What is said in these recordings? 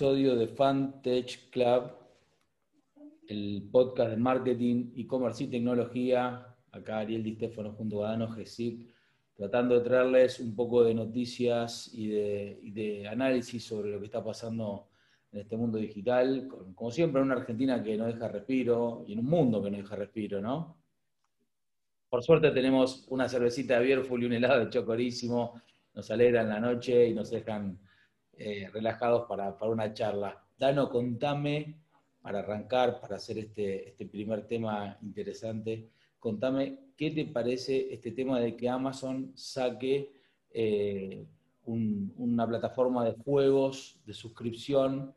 episodio de Fan Tech Club, el podcast de marketing, e-commerce y tecnología. Acá Ariel Di junto a Dano Gesic, tratando de traerles un poco de noticias y de, análisis sobre lo que está pasando en este mundo digital. Como siempre, en una Argentina que no deja respiro y en un mundo que no deja respiro, ¿no? Por suerte tenemos una cervecita de Bierful y un helado de chocorísimo. Nos alegran la noche y nos dejan eh, relajados para, una charla. Dano, contame, para arrancar, para hacer este, este primer tema interesante, contame qué te parece este tema de que Amazon saque eh, una plataforma de juegos, de suscripción,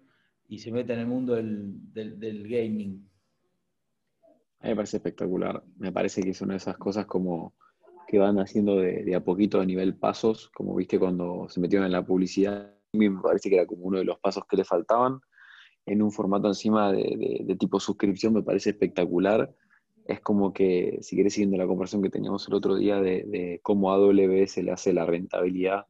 y se meta en el mundo del, gaming. A mí me parece espectacular. Me parece que es una de esas cosas como que van haciendo de, de, a poquito a nivel pasos, como viste cuando se metieron en la publicidad me parece que era como uno de los pasos que le faltaban. En un formato encima de, tipo suscripción me parece espectacular. Es como que, si querés siguiendo la conversación que teníamos el otro día de, cómo AWS le hace la rentabilidad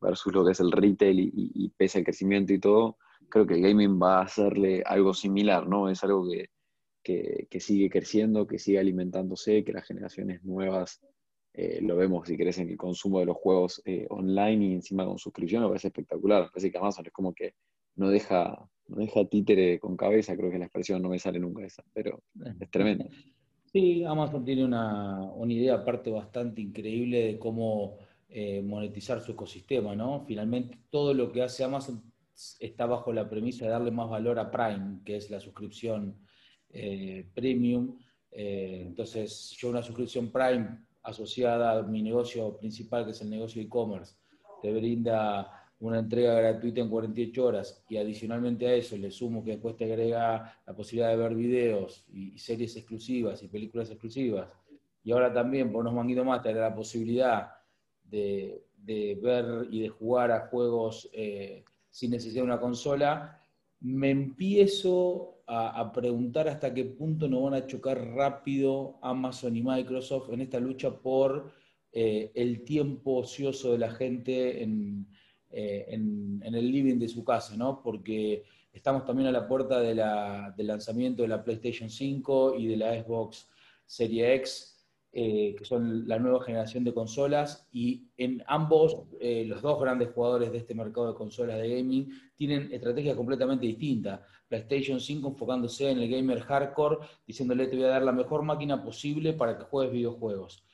versus lo que es el retail y, pese al crecimiento y todo, creo que el gaming va a hacerle algo similar, ¿no? Es algo que, que sigue creciendo, que sigue alimentándose, que las generaciones nuevas eh, lo vemos, si querés, en el consumo de los juegos eh, online y encima con suscripción, me parece espectacular. Me parece que Amazon es como que no deja, no deja títere con cabeza, creo que la expresión no me sale nunca esa, pero es tremendo. Sí, Amazon tiene una, idea aparte bastante increíble de cómo eh, monetizar su ecosistema, ¿no? Finalmente todo lo que hace Amazon está bajo la premisa de darle más valor a Prime, que es la suscripción premium. entonces, yo una suscripción Prime asociada a mi negocio principal, que es el negocio e-commerce, te brinda una entrega gratuita en 48 horas y adicionalmente a eso le sumo que después te agrega la posibilidad de ver videos y, series exclusivas y películas exclusivas, y ahora también por unos manguitos más te la posibilidad de, ver y de jugar a juegos eh, sin necesidad de una consola, me empiezo a, preguntar hasta qué punto nos van a chocar rápido Amazon y Microsoft en esta lucha por eh, el tiempo ocioso de la gente en, eh, el living de su casa, ¿no? Porque estamos también a la puerta del lanzamiento de la PlayStation 5 y de la Xbox Series X, eh, que son la nueva generación de consolas, y en ambos, los dos grandes jugadores de este mercado de consolas de gaming tienen estrategias completamente distintas. PlayStation 5 enfocándose en el gamer hardcore, diciéndole te voy a dar la mejor máquina posible para que juegues videojuegos.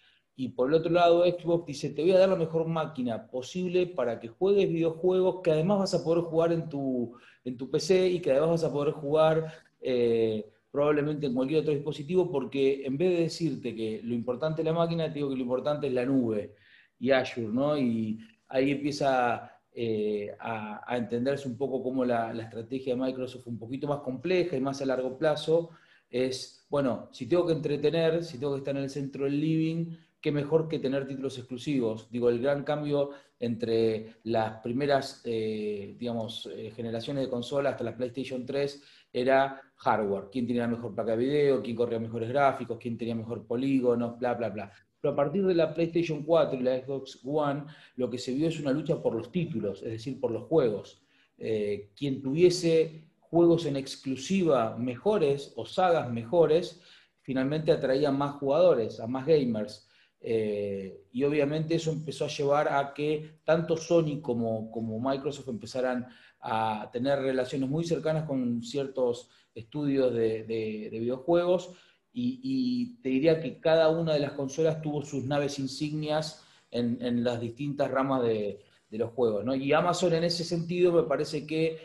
Y por el otro lado, Xbox dice, te voy a dar la mejor máquina posible para que juegues videojuegos que además vas a poder jugar en tu, en tu PC y que además vas a poder jugar eh, probablemente en cualquier otro dispositivo, porque en vez de decirte que lo importante es la máquina, te digo que lo importante es la nube y Azure, ¿no? Y ahí empieza eh, a, entenderse un poco cómo la, estrategia de Microsoft un poquito más compleja y más a largo plazo es, bueno, si tengo que entretener, si tengo que estar en el centro del living, qué mejor que tener títulos exclusivos. Digo, el gran cambio entre las primeras, eh, digamos, eh, generaciones de consolas hasta la PlayStation 3 era hardware. ¿Quién tenía la mejor placa de video? ¿Quién corría mejores gráficos? ¿Quién tenía mejor polígonos? Bla, bla, bla. Pero a partir de la PlayStation 4 y la Xbox One, lo que se vio es una lucha por los títulos, es decir, por los juegos. Eh, quien tuviese juegos en exclusiva mejores o sagas mejores, finalmente atraía más jugadores, a más gamers. Eh, y obviamente eso empezó a llevar a que tanto Sony como, Microsoft empezaran a tener relaciones muy cercanas con ciertos estudios de videojuegos y, te diría que cada una de las consolas tuvo sus naves insignias en, las distintas ramas de, los juegos. ¿no? Y Amazon en ese sentido me parece que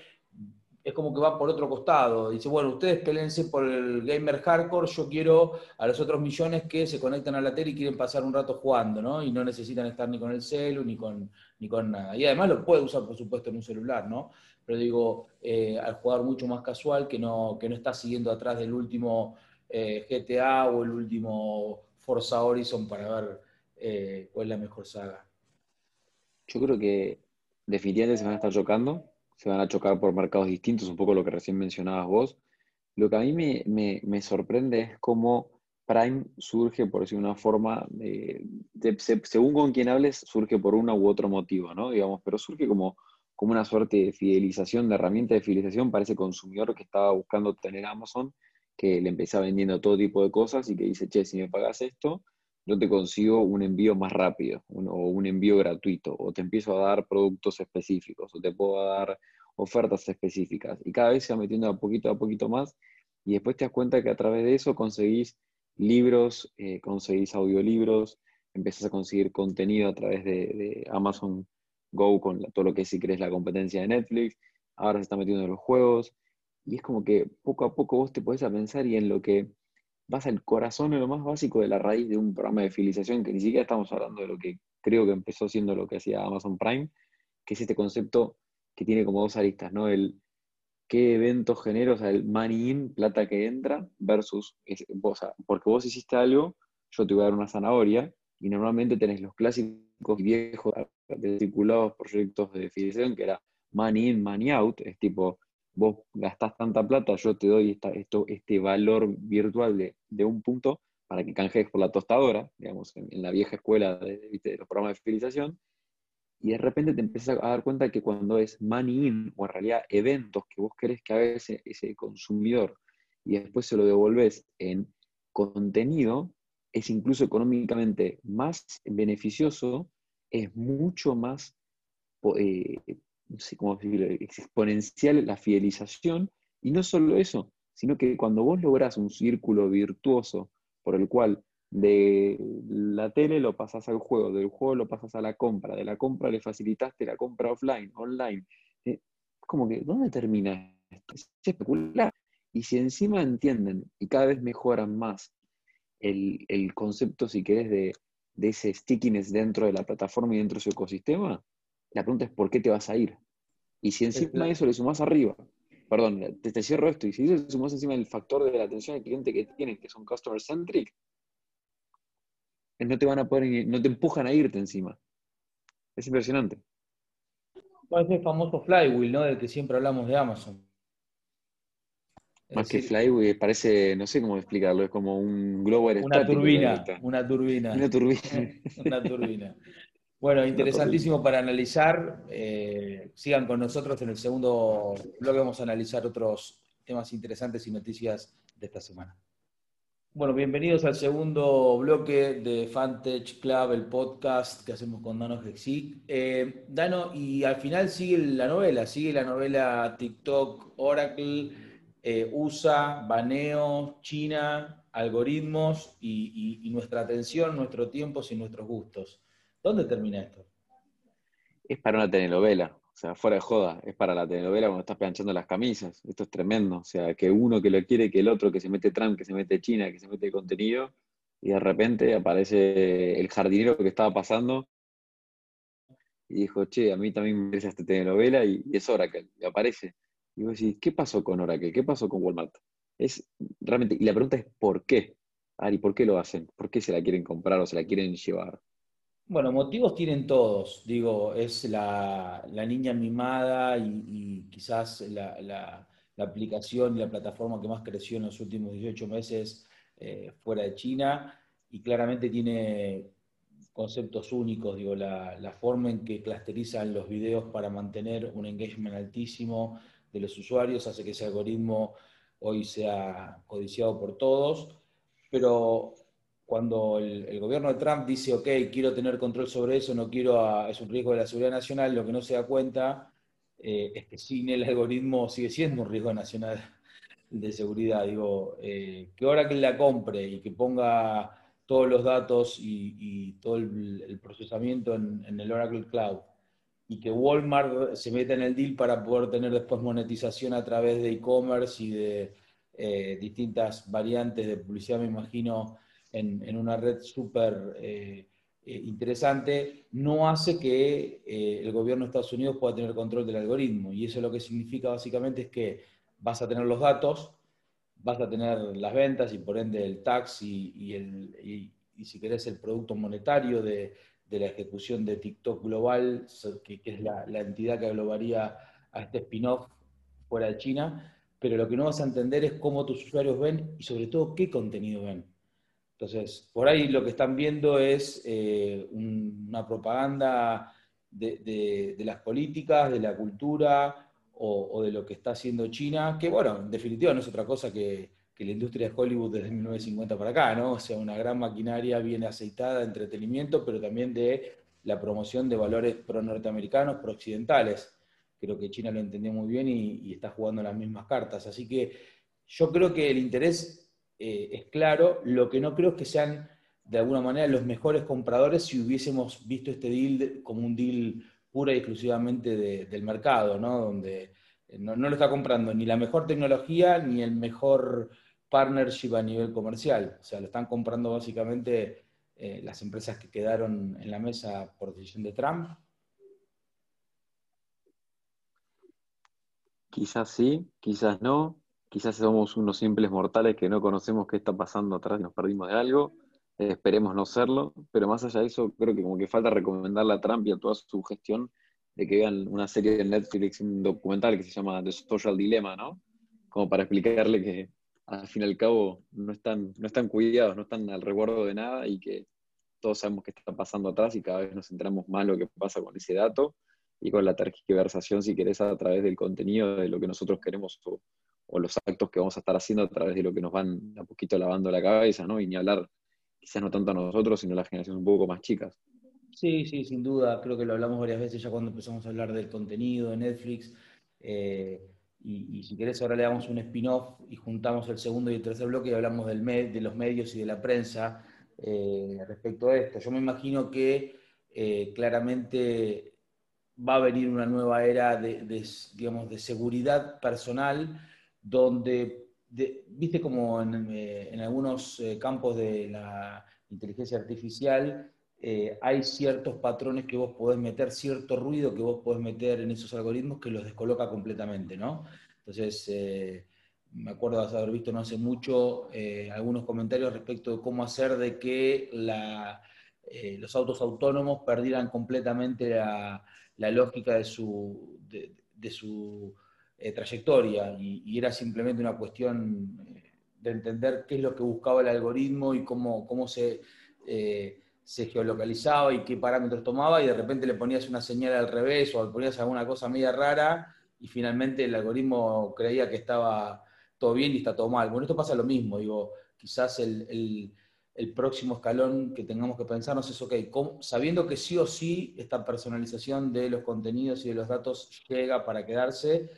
es como que va por otro costado. Dice, bueno, ustedes peleense por el gamer hardcore, yo quiero a los otros millones que se conectan a la tele y quieren pasar un rato jugando, ¿no? Y no necesitan estar ni con el celu, ni con, ni con nada. Y además lo puede usar, por supuesto, en un celular, ¿no? Pero digo, eh, al jugador mucho más casual, que no, que no está siguiendo atrás del último eh, GTA o el último Forza Horizon para ver eh, cuál es la mejor saga. Yo creo que definitivamente se van a estar chocando, se van a chocar por mercados distintos, un poco lo que recién mencionabas vos. Lo que a mí me, sorprende es cómo Prime surge, por decir una forma, según con quien hables, surge por uno u otro motivo, ¿no? Digamos, pero surge como como una suerte de fidelización, de herramienta de fidelización para ese consumidor que estaba buscando tener Amazon, que le empezaba vendiendo todo tipo de cosas y que dice, che, si me pagas esto, yo te consigo un envío más rápido o un envío gratuito, o te empiezo a dar productos específicos, o te puedo dar ofertas específicas. Y cada vez se va metiendo a poquito a poquito más y después te das cuenta que a través de eso conseguís libros, eh, conseguís audiolibros, empezás a conseguir contenido a través de, Amazon Go con todo lo que si crees, la competencia de Netflix, ahora se está metiendo en los juegos, y es como que poco a poco vos te podés a pensar y en lo que vas al corazón, en lo más básico de la raíz de un programa de fidelización, que ni siquiera estamos hablando de lo que creo que empezó siendo lo que hacía Amazon Prime, que es este concepto que tiene como dos aristas, ¿no? El qué eventos genera, o sea, el money in, plata que entra, versus, vos, porque vos hiciste algo, yo te voy a dar una zanahoria, y normalmente tenés los clásicos viejos circulados proyectos de fidelización, que era money in, money out, es tipo, vos gastás tanta plata, yo te doy esto, este valor virtual de, un punto para que canjees por la tostadora, digamos, en, la vieja escuela de, de, los programas de fidelización, y de repente te empiezas a dar cuenta que cuando es money in, o en realidad eventos que vos querés que haga ese, ese consumidor, y después se lo devolves en contenido, es incluso económicamente más beneficioso, es mucho más eh, cómo decirlo, exponencial la fidelización, y no solo eso, sino que cuando vos lográs un círculo virtuoso por el cual de la tele lo pasas al juego, del juego lo pasas a la compra, de la compra le facilitaste la compra offline, online, eh, como que, ¿dónde termina esto? Es especular. Y si encima entienden y cada vez mejoran más el, concepto, si querés, de, de ese stickiness dentro de la plataforma y dentro de su ecosistema, la pregunta es ¿por qué te vas a ir? Y si encima de eso le sumas arriba, perdón, te, cierro esto, y si le sumas encima el factor de la atención al cliente que tienen, que son customer centric, no te van a poder, no te empujan a irte encima. Es impresionante. Es el famoso flywheel, ¿no? Del que siempre hablamos de Amazon. Más que flywheel, parece, no sé cómo explicarlo, es como un globo Una turbina, una turbina. Una turbina. una turbina. Bueno, interesantísimo para analizar. Eh, sigan con nosotros en el segundo bloque. Vamos a analizar otros temas interesantes y noticias de esta semana. Bueno, bienvenidos al segundo bloque de Fantech Club, el podcast que hacemos con Dano Hexic. Eh, Dano, y al final sigue la novela, sigue la novela TikTok, Oracle, eh, USA, baneo, China, algoritmos y nuestra atención, nuestros tiempos y nuestros gustos. ¿Dónde termina esto? Es para una telenovela, o sea, fuera de joda, es para la telenovela cuando estás planchando las camisas. Esto es tremendo, o sea, que uno que lo quiere, que el otro, que se mete Trump, que se mete China, que se mete contenido, y de repente aparece el jardinero que estaba pasando y dijo, che, a mí también me interesa esta telenovela y, es Oracle, y aparece. Y vos decís, ¿qué pasó con Oracle? ¿Qué pasó con Walmart? Es realmente, y la pregunta es ¿por qué? Ari, ¿por qué lo hacen? ¿Por qué se la quieren comprar o se la quieren llevar? Bueno, motivos tienen todos. Digo, es la, niña mimada y, quizás la, aplicación y la plataforma que más creció en los últimos 18 meses eh, fuera de China y claramente tiene conceptos únicos. Digo, la, forma en que clusterizan los videos para mantener un engagement altísimo de los usuarios hace que ese algoritmo hoy sea codiciado por todos. Pero cuando el, gobierno de Trump dice, ok, quiero tener control sobre eso, no quiero, es un riesgo de la seguridad nacional, lo que no se da cuenta eh, es que sin el algoritmo sigue siendo un riesgo nacional de seguridad. Digo, eh, que ahora que la compre y que ponga todos los datos y, todo el, procesamiento en, el Oracle Cloud y que Walmart se meta en el deal para poder tener después monetización a través de e-commerce y de eh, distintas variantes de publicidad, me imagino, en, una red súper eh, eh, interesante, no hace que eh, el gobierno de Estados Unidos pueda tener control del algoritmo. Y eso lo que significa básicamente es que vas a tener los datos, vas a tener las ventas y por ende el tax y, el, y, si querés el producto monetario de, la ejecución de TikTok global, que, es la, la, entidad que aglobaría a este spin-off fuera de China, pero lo que no vas a entender es cómo tus usuarios ven y sobre todo qué contenido ven. Entonces, por ahí lo que están viendo es eh, una propaganda de, las políticas, de la cultura o, de lo que está haciendo China, que bueno, en definitiva no es otra cosa que, la industria de Hollywood desde 1950 para acá, ¿no? O sea, una gran maquinaria bien aceitada de entretenimiento, pero también de la promoción de valores pro-norteamericanos, pro-occidentales. Creo que China lo entendió muy bien y, está jugando las mismas cartas. Así que yo creo que el interés eh, es claro, lo que no creo es que sean de alguna manera los mejores compradores si hubiésemos visto este deal como un deal pura y exclusivamente del mercado, ¿no? donde eh, no, lo está comprando ni la mejor tecnología ni el mejor partnership a nivel comercial. O sea, lo están comprando básicamente eh, las empresas que quedaron en la mesa por decisión de Trump. Quizás sí, quizás no. Quizás somos unos simples mortales que no conocemos qué está pasando atrás y nos perdimos de algo esperemos no serlo, pero más allá de eso, creo que como que falta recomendarle a Trump y a toda su gestión de que vean una serie de Netflix, un documental que se llama The Social Dilemma, ¿no? Como para explicarle que al fin y al cabo no están, no están cuidados, no están al recuerdo de nada y que todos sabemos qué está pasando atrás y cada vez nos centramos más lo que pasa con ese dato y con la tergiversación, si querés, a través del contenido de lo que nosotros queremos o, o los actos que vamos a estar haciendo a través de lo que nos van a poquito lavando la cabeza, ¿no? Y ni hablar quizás no tanto a nosotros, sino a las generaciones un poco más chicas. Sí, sí, sin duda. Creo que lo hablamos varias veces ya cuando empezamos a hablar del contenido de Netflix. Eh, y, si querés, ahora le damos un spin-off y juntamos el segundo y el tercer bloque y hablamos del de los medios y de la prensa eh, respecto a esto. Yo me imagino que eh, claramente va a venir una nueva era de, digamos, de seguridad personal donde viste como en, eh, algunos eh, campos de la inteligencia artificial eh, hay ciertos patrones que vos podés meter, cierto ruido que vos podés meter en esos algoritmos que los descoloca completamente, ¿no? Entonces, me acuerdo de haber visto no hace mucho algunos comentarios respecto de cómo hacer de que los autos autónomos perdieran completamente la, lógica de su, de su eh, trayectoria y, era simplemente una cuestión eh, de entender qué es lo que buscaba el algoritmo y cómo, cómo se, eh, se geolocalizaba y qué parámetros tomaba y de repente le ponías una señal al revés o le ponías alguna cosa media rara y finalmente el algoritmo creía que estaba todo bien y está todo mal. Bueno, esto pasa lo mismo, digo, quizás el, el, próximo escalón que tengamos que pensarnos es, ok, sabiendo que sí o sí esta personalización de los contenidos y de los datos llega para quedarse,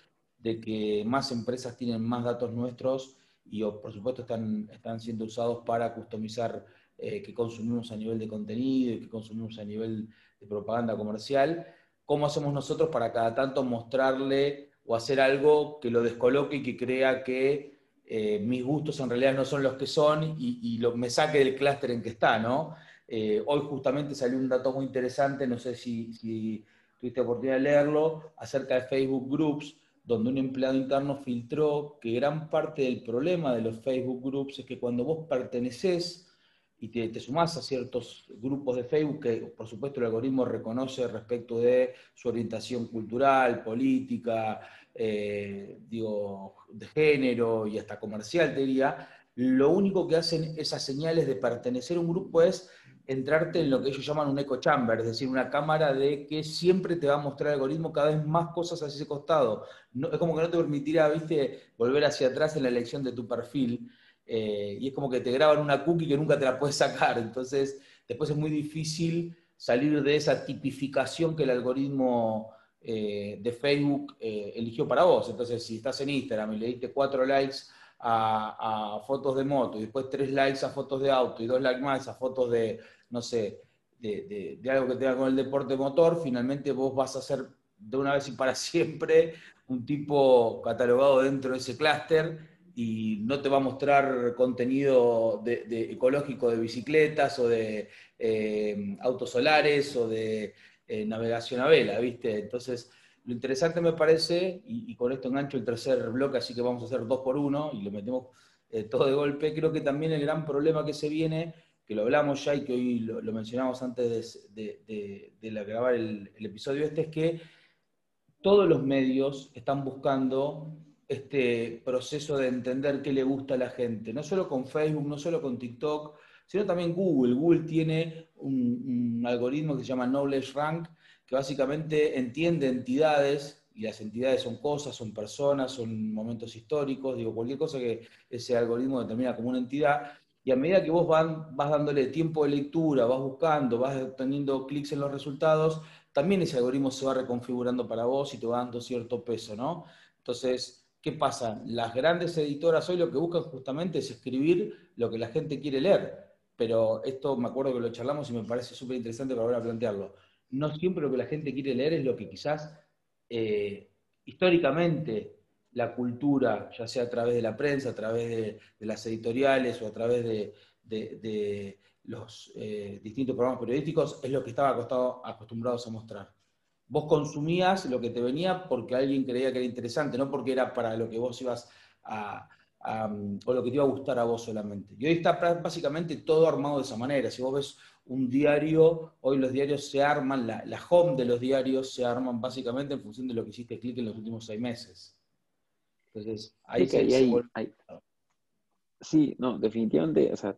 de que más empresas tienen más datos nuestros y por supuesto están, están siendo usados para customizar eh, qué consumimos a nivel de contenido y qué consumimos a nivel de propaganda comercial. ¿Cómo hacemos nosotros para cada tanto mostrarle o hacer algo que lo descoloque y que crea que eh, mis gustos en realidad no son los que son y, me saque del clúster en que está, ¿no? Eh, hoy justamente salió un dato muy interesante, no sé si, si tuviste oportunidad de leerlo, acerca de Facebook Groups, donde un empleado interno filtró que gran parte del problema de los Facebook Groups es que cuando vos perteneces y te, te sumás a ciertos grupos de Facebook, que por supuesto el algoritmo reconoce respecto de su orientación cultural, política, eh, digo, de género y hasta comercial, te diría, lo único que hacen esas señales de pertenecer a un grupo es entrarte en lo que ellos llaman un echo chamber, es decir, una cámara de que siempre te va a mostrar el algoritmo cada vez más cosas hacia ese costado. Es como que no te permitirá, viste, volver hacia atrás en la elección de tu perfil. Eh, y es como que te graban una cookie que nunca te la puedes sacar. Entonces, después es muy difícil salir de esa tipificación que el algoritmo eh, de Facebook eh, eligió para vos. Entonces, si estás en Instagram y le diste cuatro likes a, fotos de moto y después tres likes a fotos de auto y dos likes más a fotos de no sé, de, algo que tenga con el deporte motor, finalmente vos vas a ser de una vez y para siempre un tipo catalogado dentro de ese clúster y no te va a mostrar contenido de, ecológico de bicicletas o de eh, autos solares o de eh, navegación a vela, ¿viste? Entonces, lo interesante me parece, y, con esto engancho el tercer bloque, así que vamos a hacer dos por uno y lo metemos eh, todo de golpe, creo que también el gran problema que se viene que lo hablamos ya y que hoy lo, mencionamos antes de, grabar el, episodio este, es que todos los medios están buscando este proceso de entender qué le gusta a la gente, no solo con Facebook, no solo con TikTok, sino también Google. Google tiene un, algoritmo que se llama Knowledge Rank, que básicamente entiende entidades, y las entidades son cosas, son personas, son momentos históricos, digo, cualquier cosa que ese algoritmo determina como una entidad, y a medida que vos van, vas dándole tiempo de lectura, vas buscando, vas teniendo clics en los resultados, también ese algoritmo se va reconfigurando para vos y te va dando cierto peso, ¿no? Entonces, ¿qué pasa? Las grandes editoras hoy lo que buscan justamente es escribir lo que la gente quiere leer. Pero esto me acuerdo que lo charlamos y me parece súper interesante para volver a plantearlo. No siempre lo que la gente quiere leer es lo que quizás eh, históricamente la cultura, ya sea a través de la prensa, a través de, las editoriales o a través de, los eh, distintos programas periodísticos, es lo que estaba acostumbrados a mostrar. Vos consumías lo que te venía porque alguien creía que era interesante, no porque era para lo que vos ibas a, o lo que te iba a gustar a vos solamente. Y hoy está básicamente todo armado de esa manera. Si vos ves un diario, hoy los diarios se arman, la, la home de los diarios se arman básicamente en función de lo que hiciste clic en los últimos seis meses. Entonces, ahí, hay, Sí, no, definitivamente, o sea,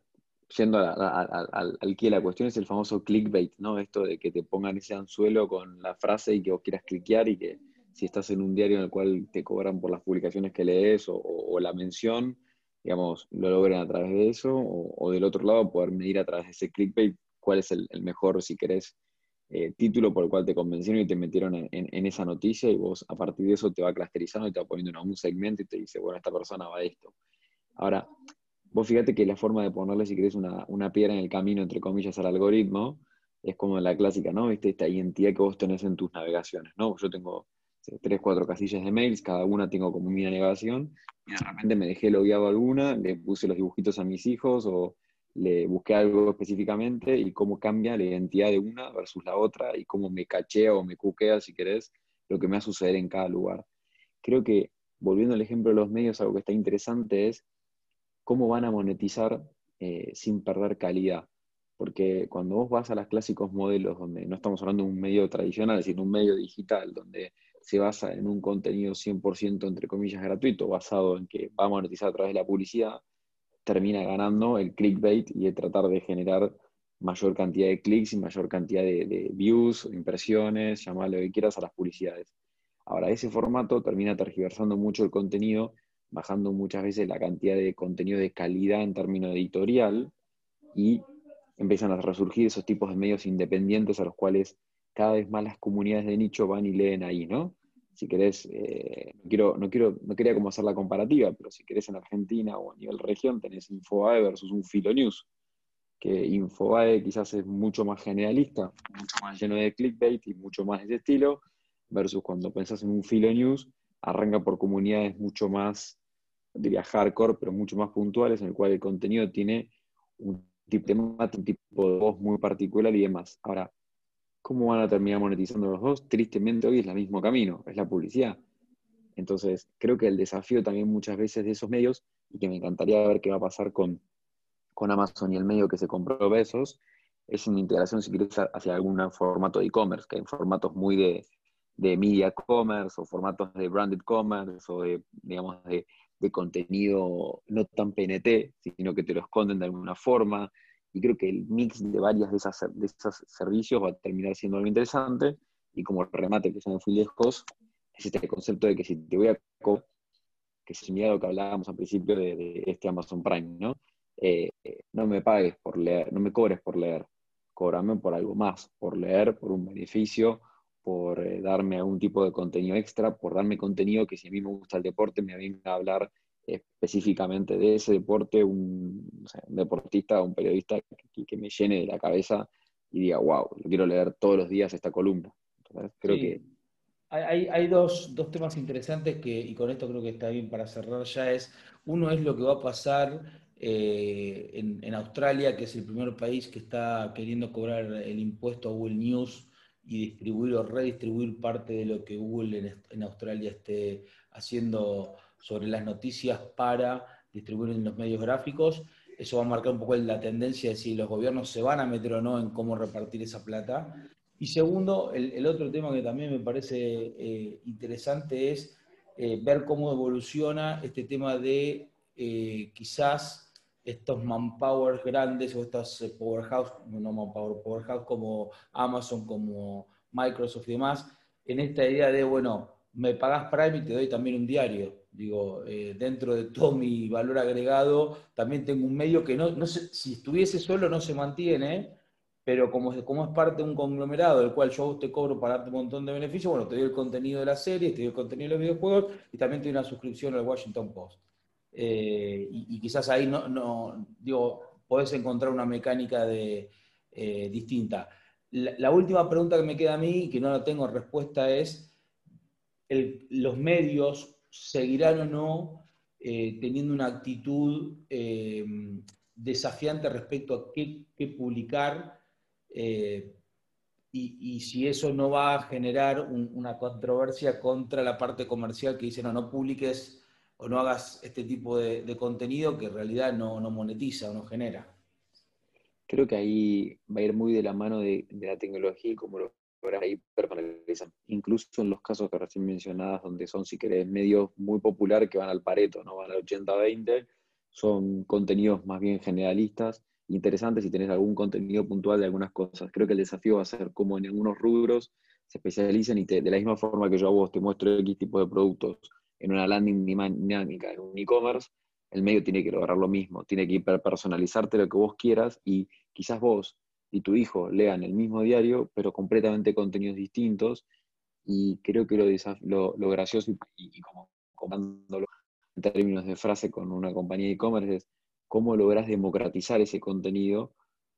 yendo al, al que la cuestión es el famoso clickbait, ¿no? Esto de que te pongan ese anzuelo con la frase y que vos quieras cliquear y que si estás en un diario en el cual te cobran por las publicaciones que lees o, la mención, digamos, lo logren a través de eso, o, del otro lado poder medir a través de ese clickbait cuál es el, mejor, si querés, eh, título por el cual te convencieron y te metieron en, esa noticia y vos a partir de eso te va clusterizando y te va poniendo en un segmento y te dice, bueno, esta persona va a esto. Ahora, vos fíjate que la forma de ponerle, si querés, una, una piedra en el camino, entre comillas, al algoritmo, es como la clásica, ¿no? ¿Viste? Esta identidad que vos tenés en tus navegaciones, ¿no? Yo tengo tres, cuatro casillas de mails, cada una tengo como mi navegación, y de repente me dejé logueado alguna, le puse los dibujitos a mis hijos o le busqué algo específicamente y cómo cambia la identidad de una versus la otra y cómo me cachea o me cuquea, si querés, lo que me va a suceder en cada lugar. Creo que, volviendo al ejemplo de los medios, algo que está interesante es cómo van a monetizar eh, sin perder calidad. Porque cuando vos vas a los clásicos modelos, donde no estamos hablando de un medio tradicional, sino un medio digital, donde se basa en un contenido 100% entre comillas gratuito, basado en que va a monetizar a través de la publicidad, termina ganando el clickbait y de tratar de generar mayor cantidad de clics y mayor cantidad de, views, impresiones, llamarle lo que quieras a las publicidades. Ahora, ese formato termina tergiversando mucho el contenido, bajando muchas veces la cantidad de contenido de calidad en términos editorial y empiezan a resurgir esos tipos de medios independientes a los cuales cada vez más las comunidades de nicho van y leen ahí, ¿no? Si querés, eh, no, quiero, no, quiero, no quería como hacer la comparativa, pero si querés en Argentina o a nivel región tenés Infobae versus un Filonews, que Infobae quizás es mucho más generalista, mucho más lleno de clickbait y mucho más de ese estilo, versus cuando pensás en un Filonews, arranca por comunidades mucho más, diría hardcore, pero mucho más puntuales, en el cual el contenido tiene un tipo de, un tipo de voz muy particular y demás. Ahora, ¿Cómo van a terminar monetizando los dos? Tristemente hoy es el mismo camino, es la publicidad. Entonces, creo que el desafío también muchas veces de esos medios, y que me encantaría ver qué va a pasar con, con Amazon y el medio que se compró Besos, es una integración, si quieres, hacia algún formato de e-commerce, que hay formatos muy de, de media commerce o formatos de branded commerce o de, digamos, de, de contenido no tan PNT, sino que te lo esconden de alguna forma, y creo que el mix de varias de esas, de esos servicios va a terminar siendo algo interesante. Y como remate, que se me fui lejos, es este concepto de que si te voy a que es similar a lo que hablábamos al principio de, este Amazon Prime, ¿no? Eh, no me pagues por leer, no me cobres por leer, cóbrame por algo más, por leer, por un beneficio, por eh, darme algún tipo de contenido extra, por darme contenido que si a mí me gusta el deporte me venga a hablar específicamente de ese deporte, un, deportista un periodista que, me llene de la cabeza y diga, wow, lo quiero leer todos los días esta columna. creo que... Hay, hay dos, dos, temas interesantes que, y con esto creo que está bien para cerrar ya, es, uno es lo que va a pasar eh, en, en, Australia, que es el primer país que está queriendo cobrar el impuesto a Google News y distribuir o redistribuir parte de lo que Google en, en Australia esté haciendo sobre las noticias para distribuir en los medios gráficos. Eso va a marcar un poco la tendencia de si los gobiernos se van a meter o no en cómo repartir esa plata. Y segundo, el, otro tema que también me parece eh, interesante es eh, ver cómo evoluciona este tema de eh, quizás estos manpower grandes o estas powerhouse, no manpower, powerhouse como Amazon, como Microsoft y demás, en esta idea de, bueno, me pagás Prime y te doy también un diario. Digo, eh, dentro de todo mi valor agregado, también tengo un medio que no, no sé, si estuviese solo no se mantiene, pero como, como es parte de un conglomerado del cual yo te cobro para darte un montón de beneficios, bueno, te doy el contenido de la serie, te doy el contenido de los videojuegos y también te doy una suscripción al Washington Post. Eh, y, quizás ahí no, no, digo, podés encontrar una mecánica de, eh, distinta. La, última pregunta que me queda a mí, que no la tengo respuesta, es, ¿los medios seguirán o no eh, teniendo una actitud desafiante respecto a qué, publicar? Eh, y, si eso no va a generar una controversia contra la parte comercial que dice, no, no publiques o no hagas este tipo de, contenido que en realidad no, monetiza o no genera. Creo que ahí va a ir muy de la mano de, la tecnología y como lo Incluso en los casos que recién mencionadas, donde son, si querés, medios muy populares que van al pareto, no van al 80-20, son contenidos más bien generalistas interesante si tenés algún contenido puntual de algunas cosas. Creo que el desafío va a ser como en algunos rubros se especialicen y de la misma forma que yo a vos te muestro X tipo de productos en una landing dinámica, en un e-commerce, el medio tiene que lograr lo mismo, tiene que hiperpersonalizarte lo que vos quieras y quizás vos y tu hijo lean el mismo diario, pero completamente contenidos distintos. Y creo que lo, lo, gracioso y, y como comándolo en términos de frase con una compañía de e-commerce es cómo logras democratizar ese contenido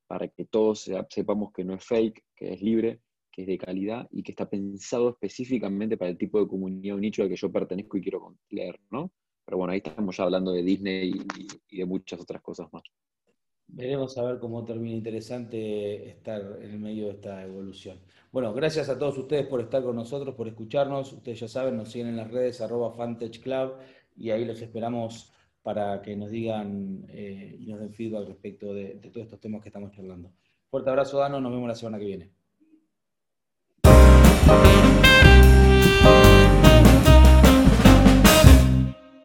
para que todos sepamos que no es fake, que es libre, que es de calidad y que está pensado específicamente para el tipo de comunidad o nicho al que yo pertenezco y quiero leer, ¿no? Pero bueno, ahí estamos ya hablando de Disney y, de muchas otras cosas más. Veremos a ver cómo termina interesante estar en el medio de esta evolución. Bueno, gracias a todos ustedes por estar con nosotros, por escucharnos. Ustedes ya saben, nos siguen en las redes arroba Club y ahí los esperamos para que nos digan eh, y nos den feedback respecto de, de todos estos temas que estamos charlando. Fuerte abrazo, Dano, nos vemos la semana que viene.